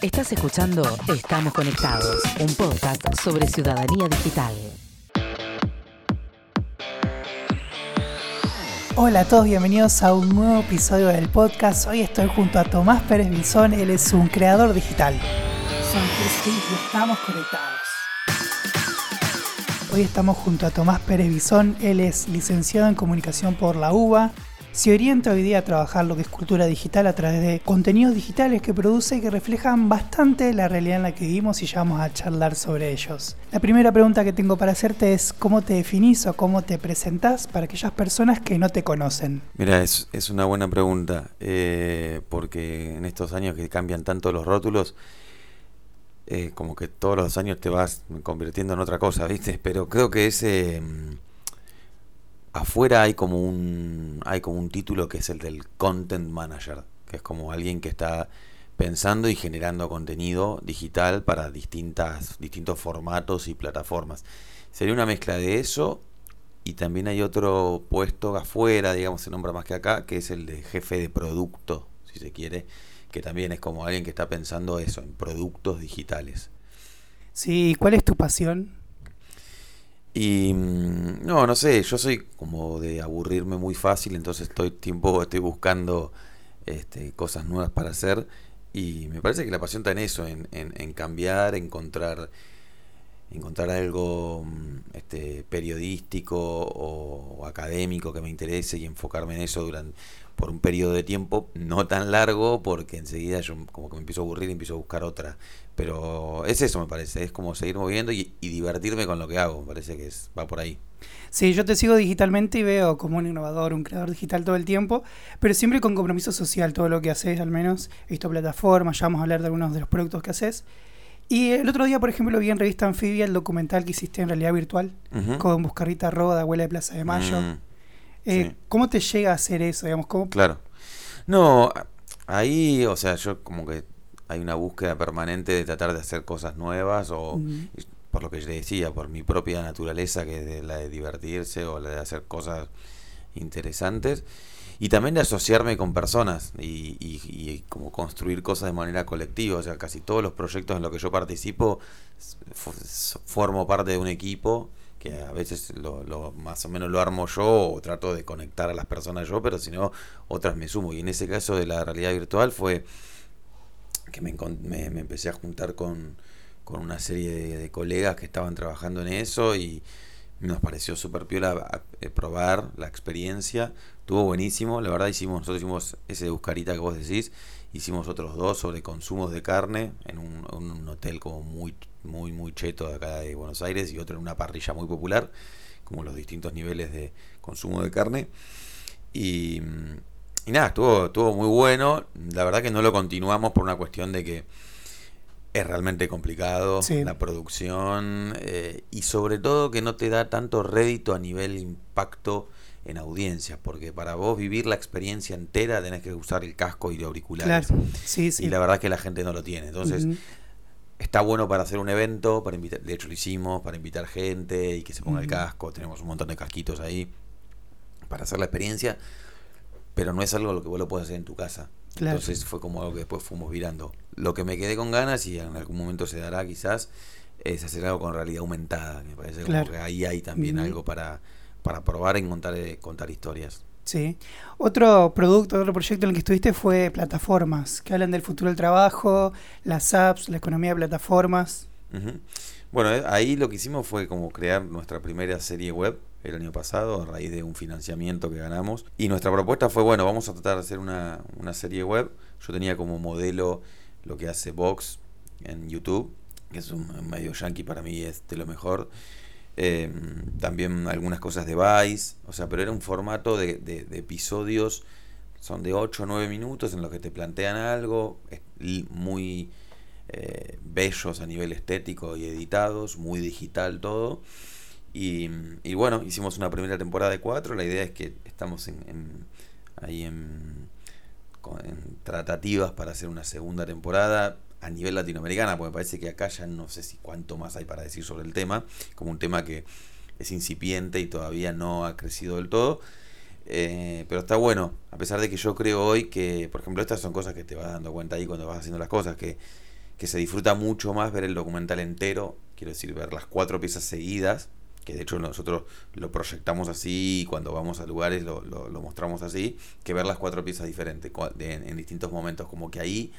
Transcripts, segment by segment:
Estás escuchando Estamos Conectados, un podcast sobre ciudadanía digital. Hola a todos, bienvenidos a un nuevo episodio del podcast. Hoy estoy junto a Tomás Pérez Bizón, él es un creador digital. Son y estamos conectados. Hoy estamos junto a Tomás Pérez Bizón, él es licenciado en comunicación por la UBA, se orienta hoy día a trabajar lo que es cultura digital a través de contenidos digitales que produce y que reflejan bastante la realidad en la que vivimos y ya vamos a charlar sobre ellos. La primera pregunta que tengo para hacerte es cómo te definís o cómo te presentás para aquellas personas que no te conocen. Mira, es, una buena pregunta, eh, porque en estos años que cambian tanto los rótulos, eh, como que todos los años te vas convirtiendo en otra cosa, ¿viste? Pero creo que ese afuera hay como un hay como un título que es el del content manager, que es como alguien que está pensando y generando contenido digital para distintas distintos formatos y plataformas. Sería una mezcla de eso y también hay otro puesto afuera, digamos, se nombra más que acá, que es el de jefe de producto, si se quiere, que también es como alguien que está pensando eso, en productos digitales. Sí, ¿cuál es tu pasión? Y mm, no, no sé, yo soy como de aburrirme muy fácil, entonces estoy tiempo estoy buscando este, cosas nuevas para hacer. Y me parece que la pasión está en eso, en, en, cambiar, encontrar encontrar algo mm, este, periodístico o, académico que me interese y enfocarme en eso durante por un periodo de tiempo no tan largo porque enseguida yo como que me empiezo a aburrir y empiezo a buscar otra pero es eso, me parece, es como seguir moviendo y, divertirme con lo que hago, me parece que es, va por ahí. Sí, yo te sigo digitalmente y veo como un innovador, un creador digital todo el tiempo, pero siempre con compromiso social, todo lo que haces, al menos. He visto plataformas, ya vamos a hablar de algunos de los productos que haces. Y el otro día, por ejemplo, vi en Revista Anfibia el documental que hiciste en realidad virtual con Buscarrita Roda, Abuela de Plaza de Mayo. Mm, eh, ¿Cómo te llega a hacer eso? Digamos, ¿cómo? Claro. No, ahí, o sea, yo como que hay una búsqueda permanente de tratar de hacer cosas nuevas o por lo que yo decía, por mi propia naturaleza que es de la de divertirse o la de hacer cosas interesantes y también de asociarme con personas y, y, como construir cosas de manera colectiva, o sea, casi todos los proyectos en los que yo participo formo parte de un equipo que a veces lo, lo, más o menos lo armo yo o trato de conectar a las personas yo, pero si no, otras me sumo. Y en ese caso de la realidad virtual fue que me, me, empecé a juntar con, una serie de, colegas que estaban trabajando en eso y nos pareció súper piola eh, probar la experiencia. Estuvo buenísimo, la verdad hicimos, nosotros hicimos ese Buscarita que vos decís, hicimos otros dos sobre consumos de carne en un, hotel como muy, muy, muy cheto de acá de Buenos Aires y otro en una parrilla muy popular, como los distintos niveles de consumo de carne. Y, y nada, estuvo, estuvo muy bueno. La verdad que no lo continuamos por una cuestión de que es realmente complicado la producción eh, y sobre todo que no te da tanto rédito a nivel impacto en audiencia, porque para vos vivir la experiencia entera tenés que usar el casco y de auriculares. Y la verdad que la gente no lo tiene. Entonces, está bueno para hacer un evento, para invitar, de hecho lo hicimos, para invitar gente y que se ponga el casco, tenemos un montón de casquitos ahí para hacer la experiencia pero no es algo lo que vos lo puedes hacer en tu casa. Entonces fue como algo que después fuimos virando. Lo que me quedé con ganas, y en algún momento se dará quizás, es hacer algo con realidad aumentada. Me parece que ahí hay también algo para, para probar en contar, eh, contar historias. Sí. Otro producto, otro proyecto en el que estuviste fue plataformas, que hablan del futuro del trabajo, las apps, la economía de plataformas. Bueno, eh, ahí lo que hicimos fue como crear nuestra primera serie web el año pasado a raíz de un financiamiento que ganamos. Y nuestra propuesta fue, bueno, vamos a tratar de hacer una, serie web. Yo tenía como modelo lo que hace Vox en YouTube, que es un medio yankee para mí, es de lo mejor. Em, también algunas cosas de Vice, o sea, pero era un formato de, de, episodios, son de 8 o 9 minutos en los que te plantean algo, muy eh, bellos a nivel estético y editados, muy digital todo y, bueno, hicimos una primera temporada de cuatro. La idea es que estamos en, ahí en, tratativas para hacer una segunda temporada a nivel latinoamericana, porque me parece que acá ya no sé si cuánto más hay para decir sobre el tema, como un tema que es incipiente y todavía no ha crecido del todo. Eh, pero está bueno, a pesar de que yo creo hoy que, por ejemplo, estas son cosas que te vas dando cuenta ahí cuando vas haciendo las cosas, que que se disfruta mucho más ver el documental entero, quiero decir, ver las cuatro piezas seguidas, que de hecho nosotros lo proyectamos así, cuando vamos a lugares lo, lo, mostramos así, que ver las cuatro piezas diferentes en, distintos momentos, como que ahí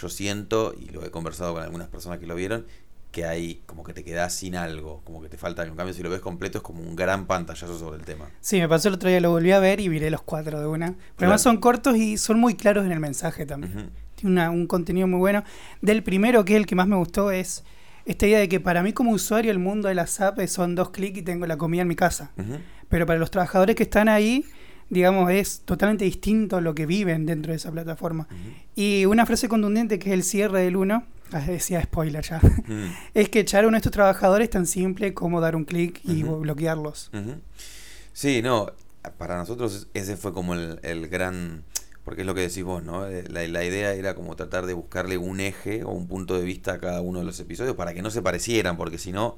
yo siento, y lo he conversado con algunas personas que lo vieron, que hay como que te quedas sin algo, como que te falta algo. En cambio, si lo ves completo es como un gran pantallazo sobre el tema. Sí, me pasó el otro día, lo volví a ver y miré los cuatro de una. Pero además son cortos y son muy claros en el mensaje también. Tiene un contenido muy bueno. Del primero, que es el que más me gustó, es esta idea de que para mí como usuario el mundo de las apps son dos clics y tengo la comida en mi casa. Pero para los trabajadores que están ahí, digamos, es totalmente distinto lo que viven dentro de esa plataforma. Y una frase contundente que es el cierre del uno, ah, decía spoiler ya, es que echar a uno de estos trabajadores es tan simple como dar un clic y bloquearlos. Sí, no, para nosotros ese fue como el, el gran porque es lo que decís vos, ¿no? Eh, la, idea era como tratar de buscarle un eje o un punto de vista a cada uno de los episodios para que no se parecieran, porque si no,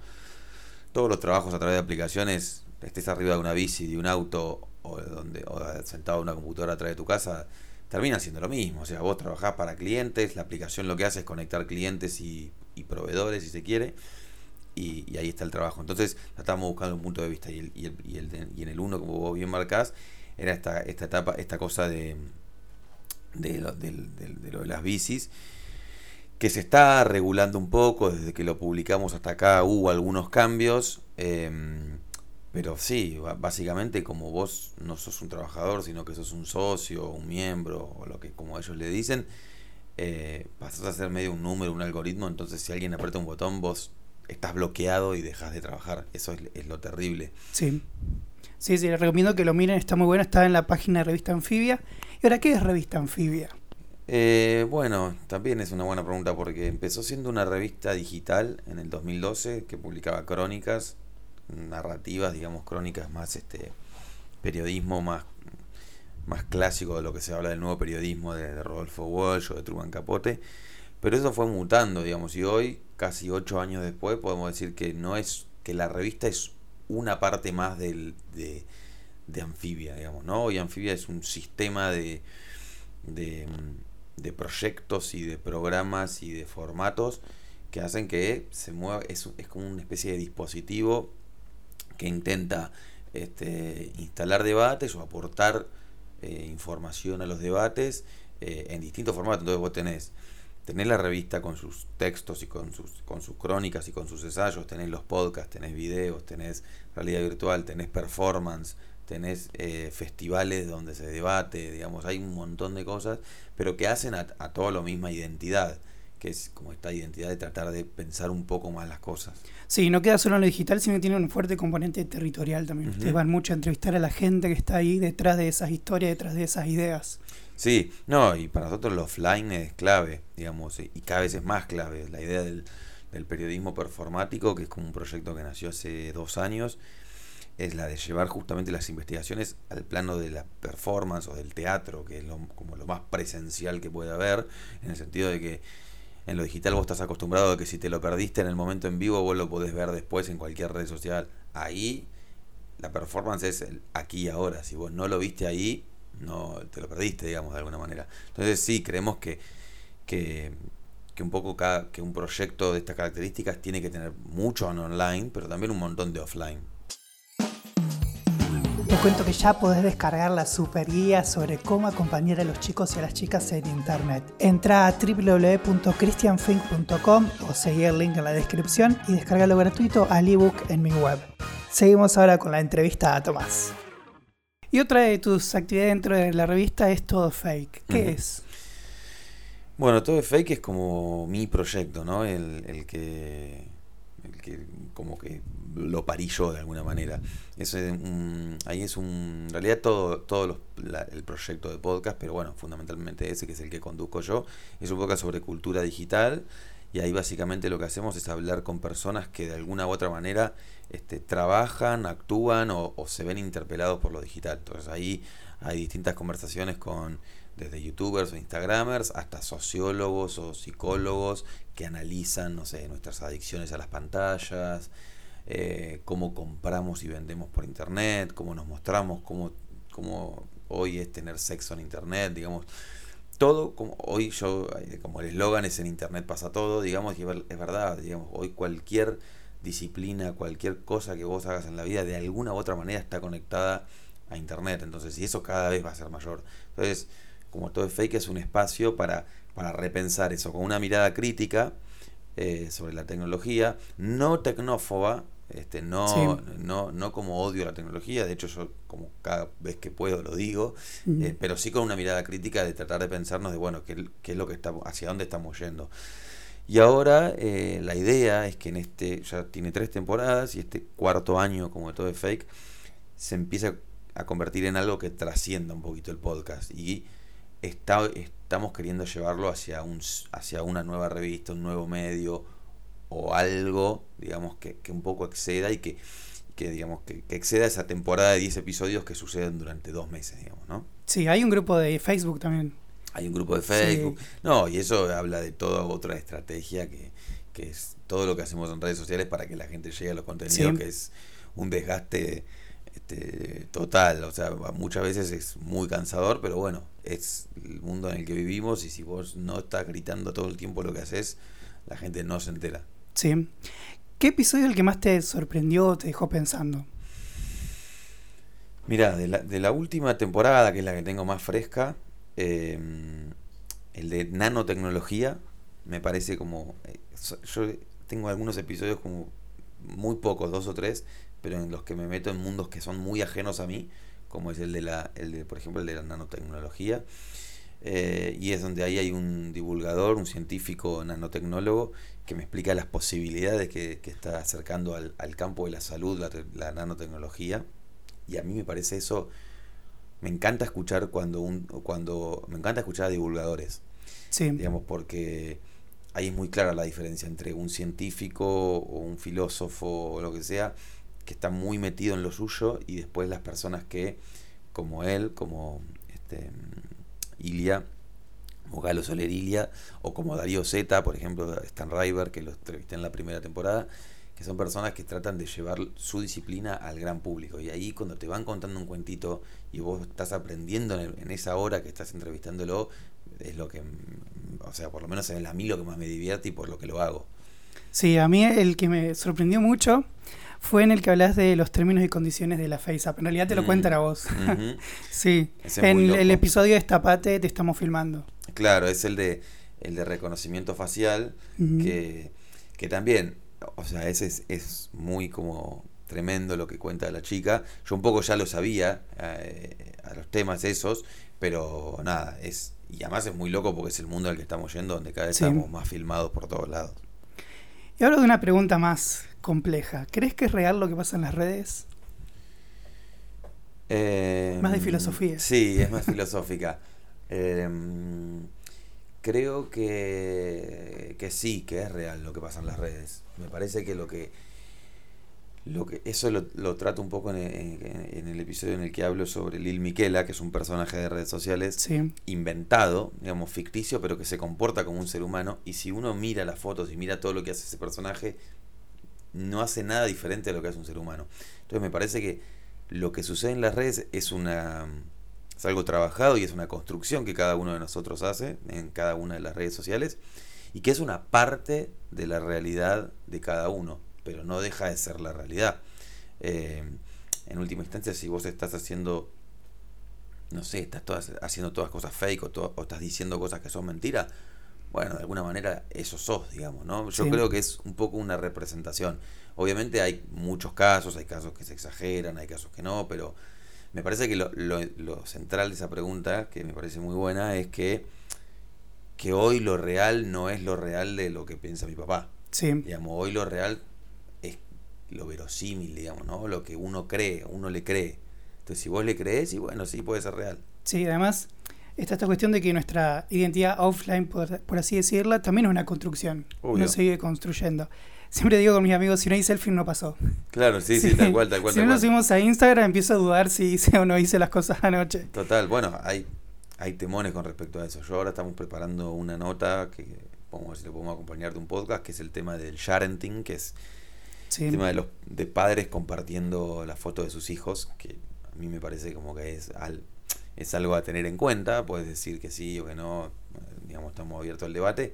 todos los trabajos a través de aplicaciones, estés arriba de una bici, de un auto o, donde, o sentado en una computadora atrás de tu casa, termina siendo lo mismo. O sea, vos trabajás para clientes, la aplicación lo que hace es conectar clientes y, proveedores, si se quiere, y, ahí está el trabajo. Entonces, estamos buscando un punto de vista. Y, el, y, el, y, en el uno, como vos bien marcás, era esta, esta etapa, esta cosa de de lo de, lo de las bicis, que se está regulando un poco, desde que lo publicamos hasta acá hubo algunos cambios, em, pero sí, básicamente como vos no sos un trabajador, sino que sos un socio, un miembro, o lo que como ellos le dicen, eh, pasas a ser medio un número, un algoritmo, entonces si alguien aprieta un botón, vos estás bloqueado y dejas de trabajar. Eso es, es lo terrible. Sí. Sí, sí, les recomiendo que lo miren, está muy bueno, está en la página de Revista Anfibia ¿Y ahora qué es Revista Anfibia? Eh, bueno, también es una buena pregunta porque empezó siendo una revista digital en el 2012 que publicaba crónicas, narrativas, digamos, crónicas más este periodismo más, más clásico de lo que se habla del nuevo periodismo de, Rodolfo Walsh o de Truman Capote. Pero eso fue mutando, digamos, y hoy, casi ocho años después, podemos decir que no es que la revista es una parte más del, de, de anfibia, digamos, ¿no? Hoy anfibia es un sistema de, de, proyectos y de programas y de formatos que hacen que se mueva, es, es como una especie de dispositivo que intenta este, instalar debates o aportar eh, información a los debates eh, en distintos formatos. Entonces vos tenés, tenés la revista con sus textos y con sus, con sus crónicas y con sus ensayos, tenés los podcasts, tenés videos, tenés realidad virtual, tenés performance, tenés eh, festivales donde se debate, digamos, hay un montón de cosas, pero que hacen a, a todo lo misma identidad, que es como esta identidad de tratar de pensar un poco más las cosas. Sí, no queda solo en lo digital, sino que tiene un fuerte componente territorial también. Ustedes van mucho a entrevistar a la gente que está ahí detrás de esas historias, detrás de esas ideas. Sí, no, y para nosotros lo offline es clave, digamos, y cada vez es más clave. La idea del, del periodismo performático, que es como un proyecto que nació hace dos años, es la de llevar justamente las investigaciones al plano de la performance o del teatro, que es lo, como lo más presencial que puede haber, en el sentido de que en lo digital vos estás acostumbrado a que si te lo perdiste en el momento en vivo, vos lo podés ver después en cualquier red social. Ahí la performance es el aquí y ahora. Si vos no lo viste ahí, no te lo perdiste, digamos, de alguna manera. Entonces sí, creemos que, que, un poco cada, que un proyecto de estas características tiene que tener mucho online, pero también un montón de offline. Te cuento que ya podés descargar la super guía sobre cómo acompañar a los chicos y a las chicas en internet. Entra a www.christianfink.com o seguí el link en la descripción y descargalo gratuito al ebook en mi web. Seguimos ahora con la entrevista a Tomás. Y otra de tus actividades dentro de la revista es Todo Fake. ¿Qué es? Bueno, Todo Fake es como mi proyecto, ¿no? El, que, el que como que lo parí yo de alguna manera. Es ahí es un, en realidad todo, todo el proyecto de podcast, pero bueno, fundamentalmente ese que es el que conduzco yo, es un podcast sobre cultura digital y ahí básicamente lo que hacemos es hablar con personas que de alguna u otra manera este, trabajan, actúan o, se ven interpelados por lo digital. Entonces ahí hay distintas conversaciones con desde youtubers o instagramers hasta sociólogos o psicólogos que analizan, no sé, nuestras adicciones a las pantallas, eh, cómo compramos y vendemos por internet, cómo nos mostramos, cómo, cómo hoy es tener sexo en internet, digamos. todo, como hoy yo, eh, como el eslogan es en internet pasa todo, digamos, y es verdad, digamos, hoy cualquier disciplina, cualquier cosa que vos hagas en la vida, de alguna u otra manera está conectada a internet. Entonces, y eso cada vez va a ser mayor. Entonces, como todo es fake, es un espacio para, para repensar eso, con una mirada crítica eh, sobre la tecnología, no tecnófoba, este, no, no, no como odio a la tecnología, de hecho yo como cada vez que puedo lo digo, eh, pero sí con una mirada crítica de tratar de pensarnos de, bueno, qué, qué es lo que estamos, hacia dónde estamos yendo. Y ahora eh, la idea es que en este, ya tiene tres temporadas y este cuarto año, como todo es fake, se empieza a convertir en algo que trascienda un poquito el podcast. Y está, estamos queriendo llevarlo hacia, un, hacia una nueva revista, un nuevo medio o algo, digamos, que, que un poco exceda y que, que digamos, que, que, exceda esa temporada de 10 episodios que suceden durante dos meses, digamos, ¿no? Sí, hay un grupo de Facebook también hay un grupo de Facebook. No, y eso habla de toda otra estrategia que, que, es todo lo que hacemos en redes sociales para que la gente llegue a los contenidos, que es un desgaste este, total. O sea, muchas veces es muy cansador, pero bueno, es el mundo en el que vivimos y si vos no estás gritando todo el tiempo lo que haces, la gente no se entera. Sí. ¿Qué episodio es el que más te sorprendió te dejó pensando? Mira, de la, de la última temporada, que es la que tengo más fresca, eh, el de nanotecnología me parece como... Eh, yo tengo algunos episodios como muy pocos, dos o tres, pero en los que me meto en mundos que son muy ajenos a mí, como es el de la, el de, por ejemplo, el de la nanotecnología. Eh, y es donde ahí hay un divulgador, un científico nanotecnólogo, que me explica las posibilidades que, que está acercando al, al, campo de la salud la, la nanotecnología. Y a mí me parece eso me encanta escuchar cuando un cuando me encanta escuchar a divulgadores sí. digamos porque ahí es muy clara la diferencia entre un científico o un filósofo o lo que sea que está muy metido en lo suyo y después las personas que como él como este Ilia Soler Ilia o como Darío Zeta por ejemplo Stan River que lo entrevisté en la primera temporada que son personas que tratan de llevar su disciplina al gran público. Y ahí cuando te van contando un cuentito y vos estás aprendiendo en, esa hora que estás entrevistándolo, es lo que, o sea, por lo menos es a mí lo que más me divierte y por lo que lo hago. Sí, a mí el que me sorprendió mucho fue en el que hablas de los términos y condiciones de la FaceApp. En realidad te lo mm. cuentan a vos. sí, en el episodio de Estapate te estamos filmando. Claro, es el de el de reconocimiento facial que, que también o sea, ese es, es, muy como tremendo lo que cuenta la chica. Yo un poco ya lo sabía eh, a los temas esos, pero nada, es y además es muy loco porque es el mundo al que estamos yendo, donde cada vez sí. estamos más filmados por todos lados. Y ahora de una pregunta más compleja. ¿Crees que es real lo que pasa en las redes? Eh, más de filosofía. Sí, es más filosófica. Eh, creo que, que sí, que es real lo que pasa en las redes. Me parece que lo que lo que eso lo, lo trato un poco en, en, en, el episodio en el que hablo sobre Lil Miquela, que es un personaje de redes sociales sí. inventado, digamos ficticio, pero que se comporta como un ser humano. Y si uno mira las fotos y mira todo lo que hace ese personaje, no hace nada diferente a lo que hace un ser humano. Entonces me parece que lo que sucede en las redes es una es algo trabajado y es una construcción que cada uno de nosotros hace en cada una de las redes sociales y que es una parte de la realidad de cada uno, pero no deja de ser la realidad. Eh, en última instancia, si vos estás haciendo, no sé, estás todas, haciendo todas cosas fake o, to o, estás diciendo cosas que son mentiras, bueno, de alguna manera eso sos, digamos, ¿no? Yo sí. creo que es un poco una representación. Obviamente hay muchos casos, hay casos que se exageran, hay casos que no, pero me parece que lo, lo, lo, central de esa pregunta, que me parece muy buena, es que, que hoy lo real no es lo real de lo que piensa mi papá. Sí. Digamos, hoy lo real lo verosímil, digamos, ¿no? Lo que uno cree, uno le cree. Entonces, si vos le crees, y bueno, sí puede ser real. Sí, además, está esta cuestión de que nuestra identidad offline, por, por así decirla, también es una construcción. Obvio. Uno sigue construyendo siempre digo con mis amigos, si no hice el film no pasó. Claro, sí, sí, sí tal cual, tal cual. Si no lo subimos a Instagram, empiezo a dudar si hice o no hice las cosas anoche. Total, bueno, hay, hay temones con respecto a eso. Yo ahora estamos preparando una nota que vamos a ver si lo podemos acompañar de un podcast, que es el tema del sharenting, que es sí. el tema de los de padres compartiendo la foto de sus hijos, que a mí me parece como que es al es algo a tener en cuenta, puedes decir que sí o que no, digamos, estamos abiertos al debate,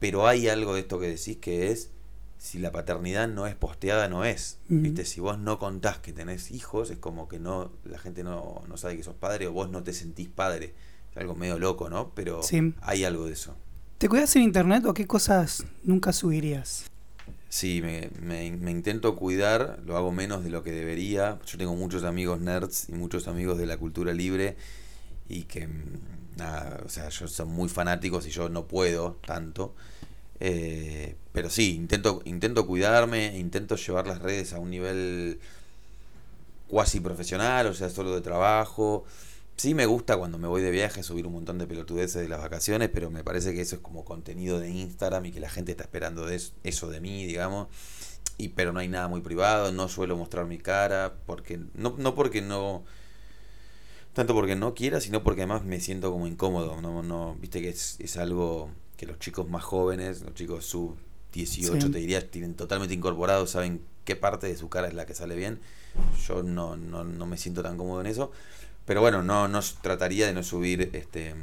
pero hay algo de esto que decís que es, si la paternidad no es posteada, no es. ¿Viste? Si vos no contás que tenés hijos, es como que no la gente no, no sabe que sos padre o vos no te sentís padre. Es algo medio loco, ¿no? Pero hay algo de eso. ¿Te cuidas en internet o qué cosas nunca subirías? Sí, me, me, me, intento cuidar, lo hago menos de lo que debería. Yo tengo muchos amigos nerds y muchos amigos de la cultura libre y que, mm, nada, o sea, ellos son muy fanáticos y yo no puedo tanto. Eh, pero sí, intento, intento cuidarme, intento llevar las redes a un nivel cuasi profesional, o sea, solo de trabajo. Sí me gusta cuando me voy de viaje subir un montón de pelotudeces de las vacaciones, pero me parece que eso es como contenido de Instagram y que la gente está esperando de eso de mí, digamos. Y pero no hay nada muy privado, no suelo mostrar mi cara, porque no, no porque no tanto porque no quiera, sino porque además me siento como incómodo, no no, viste que es, es algo que los chicos más jóvenes, los chicos sub 18 te diría, tienen totalmente incorporado, saben qué parte de su cara es la que sale bien. Yo no, no, no me siento tan cómodo en eso. Pero bueno, no, no trataría de no subir, este,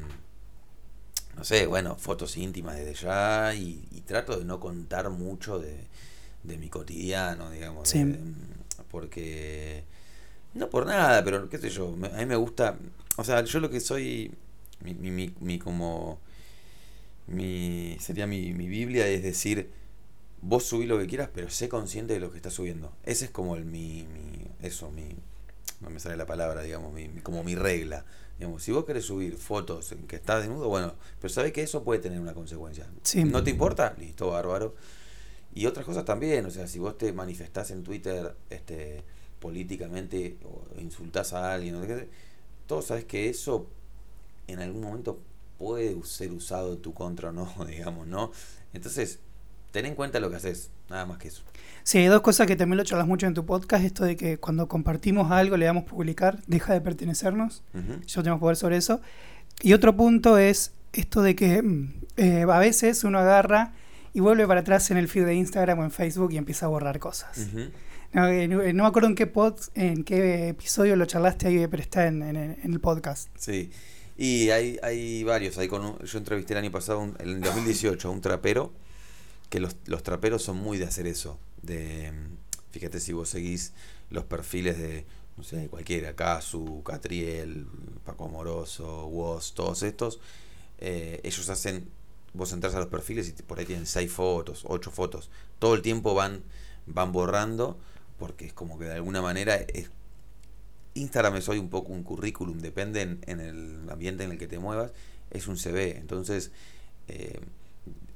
no sé, bueno, fotos íntimas desde ya y, trato de no contar mucho de, mi cotidiano, digamos. porque, no por nada, pero qué sé yo, a mí me gusta, o sea, yo lo que soy, mi, mi, mi, como, mi, sería mi, mi Biblia, es decir, vos subí lo que quieras, pero sé consciente de lo que estás subiendo. Ese es como el mi, mi eso, mi no me sale la palabra, digamos, como mi regla. Digamos, si vos querés subir fotos en que estás desnudo, bueno, pero sabés que eso puede tener una consecuencia. ¿No te importa? Listo, bárbaro. Y otras cosas también, o sea, si vos te manifestás en Twitter este, políticamente o insultás a alguien, todos sabes que eso en algún momento puede ser usado en tu contra o no, digamos, ¿no? Entonces, ten en cuenta lo que haces, nada más que eso. Sí, hay dos cosas que también lo charlas mucho en tu podcast, esto de que cuando compartimos algo, le damos publicar, deja de pertenecernos. Yo tengo poder sobre eso. Y otro punto es esto de que mm, eh, a veces uno agarra y vuelve para atrás en el feed de Instagram o en Facebook y empieza a borrar cosas. Eh, no, me acuerdo en qué pod, en qué episodio lo charlaste ahí, pero está en, el podcast. Sí, y hay, hay varios. Hay con yo entrevisté el año pasado, en el 2018, a un trapero, que los, los traperos son muy de hacer eso de, fíjate si vos seguís los perfiles de, no sé, cualquiera, Casu, Catriel, Paco Moroso, Woz, todos estos, eh, ellos hacen, vos entras a los perfiles y por ahí tienen seis fotos, ocho fotos, todo el tiempo van, van borrando, porque es como que de alguna manera es, Instagram es hoy un poco un currículum, depende en, el ambiente en el que te muevas, es un CV, entonces eh,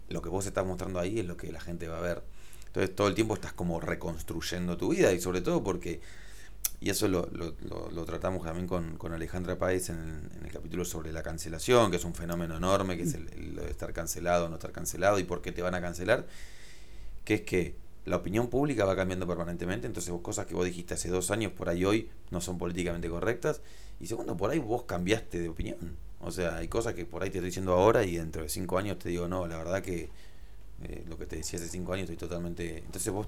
lo que vos estás mostrando ahí es lo que la gente va a ver. Entonces todo el tiempo estás como reconstruyendo tu vida y sobre todo porque, y eso lo, lo, lo, tratamos también con, con Alejandra Páez en, el capítulo sobre la cancelación, que es un fenómeno enorme, que es el, lo de estar cancelado o no estar cancelado y por qué te van a cancelar, que es que la opinión pública va cambiando permanentemente, entonces vos cosas que vos dijiste hace dos años por ahí hoy no son políticamente correctas, y segundo, por ahí vos cambiaste de opinión. O sea, hay cosas que por ahí te estoy diciendo ahora y dentro de cinco años te digo, no, la verdad que eh, lo que te decía hace cinco años, estoy totalmente... Entonces vos...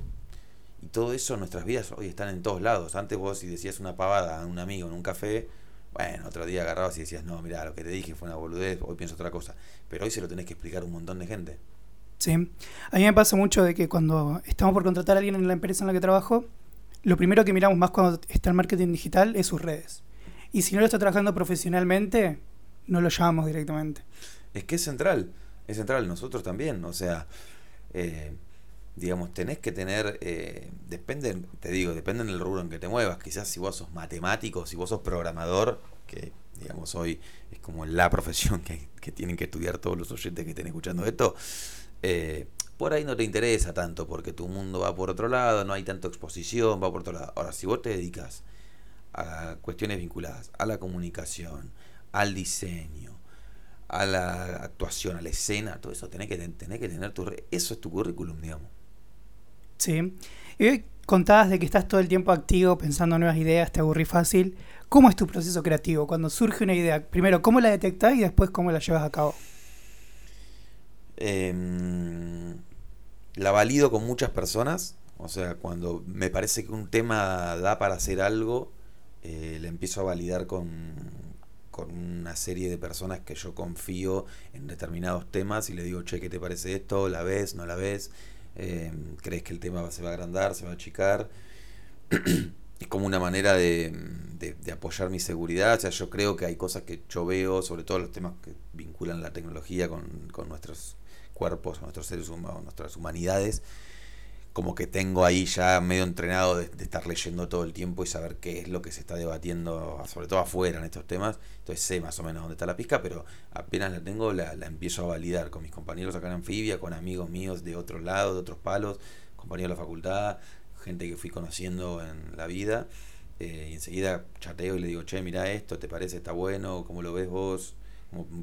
Y todo eso, nuestras vidas hoy están en todos lados. Antes vos si decías una pavada a un amigo en un café, bueno, otro día agarrabas y decías, no, mira, lo que te dije fue una boludez, hoy pienso otra cosa. Pero hoy se lo tenés que explicar a un montón de gente. Sí, a mí me pasa mucho de que cuando estamos por contratar a alguien en la empresa en la que trabajo, lo primero que miramos más cuando está el marketing digital es sus redes. Y si no lo está trabajando profesionalmente, no lo llamamos directamente. Es que es central es central, nosotros también, o sea, eh, digamos, tenés que tener, eh, depende, te digo, depende del rubro en que te muevas, quizás si vos sos matemático, si vos sos programador, que digamos hoy es como la profesión que, tienen que estudiar todos los oyentes que estén escuchando esto, eh, por ahí no te interesa tanto porque tu mundo va por otro lado, no hay tanta exposición, va por otro lado. Ahora, si vos te dedicas a cuestiones vinculadas a la comunicación, al diseño, a la actuación, a la escena, todo eso, tenés que, tenés que tener tu... Eso es tu currículum, digamos. Sí. Y hoy contabas de que estás todo el tiempo activo pensando nuevas ideas, te aburrí fácil. ¿Cómo es tu proceso creativo? Cuando surge una idea, primero, ¿cómo la detectás y después cómo la llevas a cabo? Em, la valido con muchas personas. O sea, cuando me parece que un tema da para hacer algo, eh, le empiezo a validar con, con una serie de personas que yo confío en determinados temas y le digo, che, ¿qué te parece esto? ¿La ves? ¿No la ves? Eh, ¿Crees que el tema se va a agrandar? ¿Se va a achicar? es como una manera de, de, apoyar mi seguridad. O sea, yo creo que hay cosas que yo veo, sobre todo los temas que vinculan la tecnología con, con nuestros cuerpos, nuestros seres humanos, nuestras humanidades como que tengo ahí ya medio entrenado de, estar leyendo todo el tiempo y saber qué es lo que se está debatiendo, sobre todo afuera en estos temas. Entonces sé más o menos dónde está la pizca, pero apenas la tengo la, empiezo a validar con mis compañeros acá en Anfibia, con amigos míos de otros lados, de otros palos, compañeros de la facultad, gente que fui conociendo en la vida. Eh, y enseguida chateo y le digo, che, mira esto, ¿te parece? ¿Está bueno? ¿Cómo lo ves vos?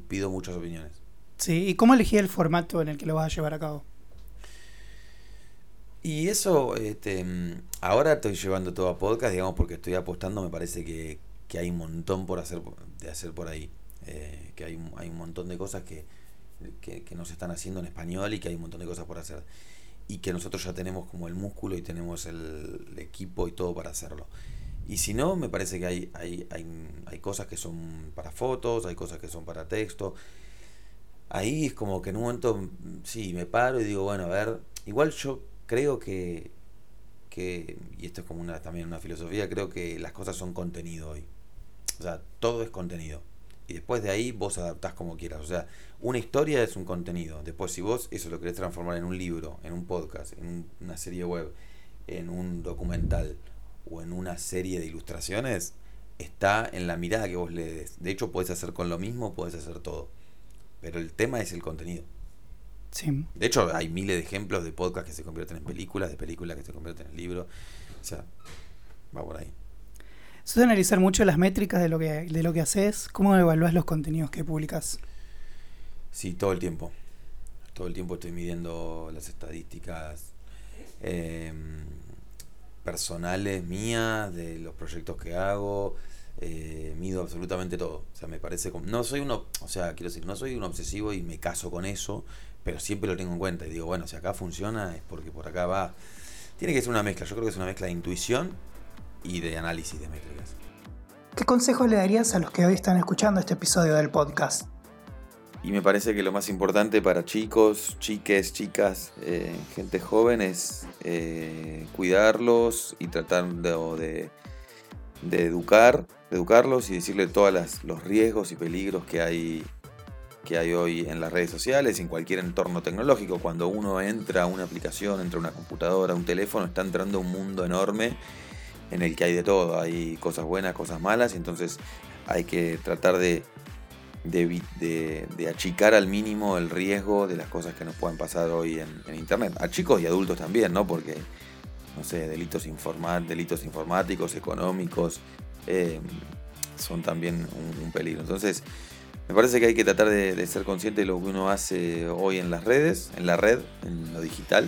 pido muchas opiniones. Sí, ¿y cómo elegí el formato en el que lo vas a llevar a cabo? Y eso, este, ahora estoy llevando todo a podcast, digamos, porque estoy apostando, me parece que, hay un montón por hacer, de hacer por ahí. Eh, que hay, hay un montón de cosas que, que, que no se están haciendo en español y que hay un montón de cosas por hacer. Y que nosotros ya tenemos como el músculo y tenemos el, equipo y todo para hacerlo. Y si no, me parece que hay, hay, hay, hay cosas que son para fotos, hay cosas que son para texto. Ahí es como que en un momento, sí, me paro y digo, bueno, a ver, igual yo creo que, que, y esto es como una, también una filosofía, creo que las cosas son contenido hoy. O sea, todo es contenido. Y después de ahí vos adaptás como quieras. O sea, una historia es un contenido. Después si vos eso lo querés transformar en un libro, en un podcast, en una serie web, en un documental o en una serie de ilustraciones, está en la mirada que vos le des. De hecho, podés hacer con lo mismo, podés hacer todo. Pero el tema es el contenido. De hecho, hay miles de ejemplos de podcasts que se convierten en películas, de películas que se convierten en libros. O sea, va por ahí. ¿Sos analizar mucho las métricas de lo que, de lo que haces? ¿Cómo evalúas los contenidos que publicas? Sí, todo el tiempo. Todo el tiempo estoy midiendo las estadísticas em, personales mías, de los proyectos que hago. Eh, mido absolutamente todo. O sea, me parece como. No soy uno. O sea, quiero decir, no soy un obsesivo y me caso con eso pero siempre lo tengo en cuenta y digo, bueno, si acá funciona es porque por acá va. Tiene que ser una mezcla, yo creo que es una mezcla de intuición y de análisis de métricas. ¿Qué consejos le darías a los que hoy están escuchando este episodio del podcast? Y me parece que lo más importante para chicos, chiques, chicas, eh, gente joven es eh, cuidarlos y tratar de, de, educar, de educarlos y decirle todos los riesgos y peligros que hay que hay hoy en las redes sociales, en cualquier entorno tecnológico. Cuando uno entra a una aplicación, entra a una computadora, a un teléfono, está entrando un mundo enorme en el que hay de todo. Hay cosas buenas, cosas malas, y entonces hay que tratar de, achicar al mínimo el riesgo de las cosas que nos puedan pasar hoy en, Internet. A chicos y adultos también, ¿no? Porque, no sé, delitos, delitos informáticos, económicos, eh, son también un peligro. Entonces, me parece que hay que tratar de, ser consciente de lo que uno hace hoy en las redes, en la red, en lo digital,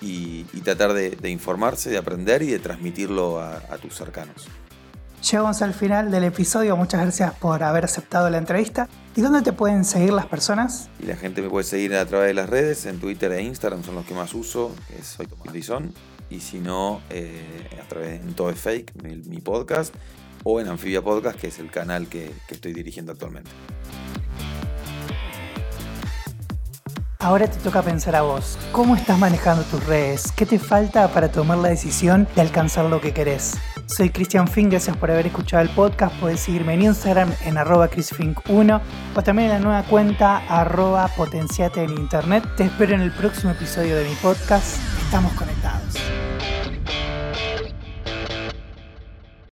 y, tratar de, informarse, de aprender y de transmitirlo a, tus cercanos. Llegamos al final del episodio, muchas gracias por haber aceptado la entrevista. ¿Y dónde te pueden seguir las personas? Y la gente me puede seguir a través de las redes, en Twitter e Instagram son los que más uso, Soy Tomás y si no, eh, a través de Todo es Fake, mi podcast, o en Anfibia Podcast, que es el canal que, estoy dirigiendo actualmente. Ahora te toca pensar a vos, ¿cómo estás manejando tus redes? ¿Qué te falta para tomar la decisión de alcanzar lo que querés? Soy Cristian Fink, gracias por haber escuchado el podcast. Puedes seguirme en Instagram en arroba chrisfink1 o también en la nueva cuenta arroba potenciate en internet. Te espero en el próximo episodio de mi podcast. Estamos conectados.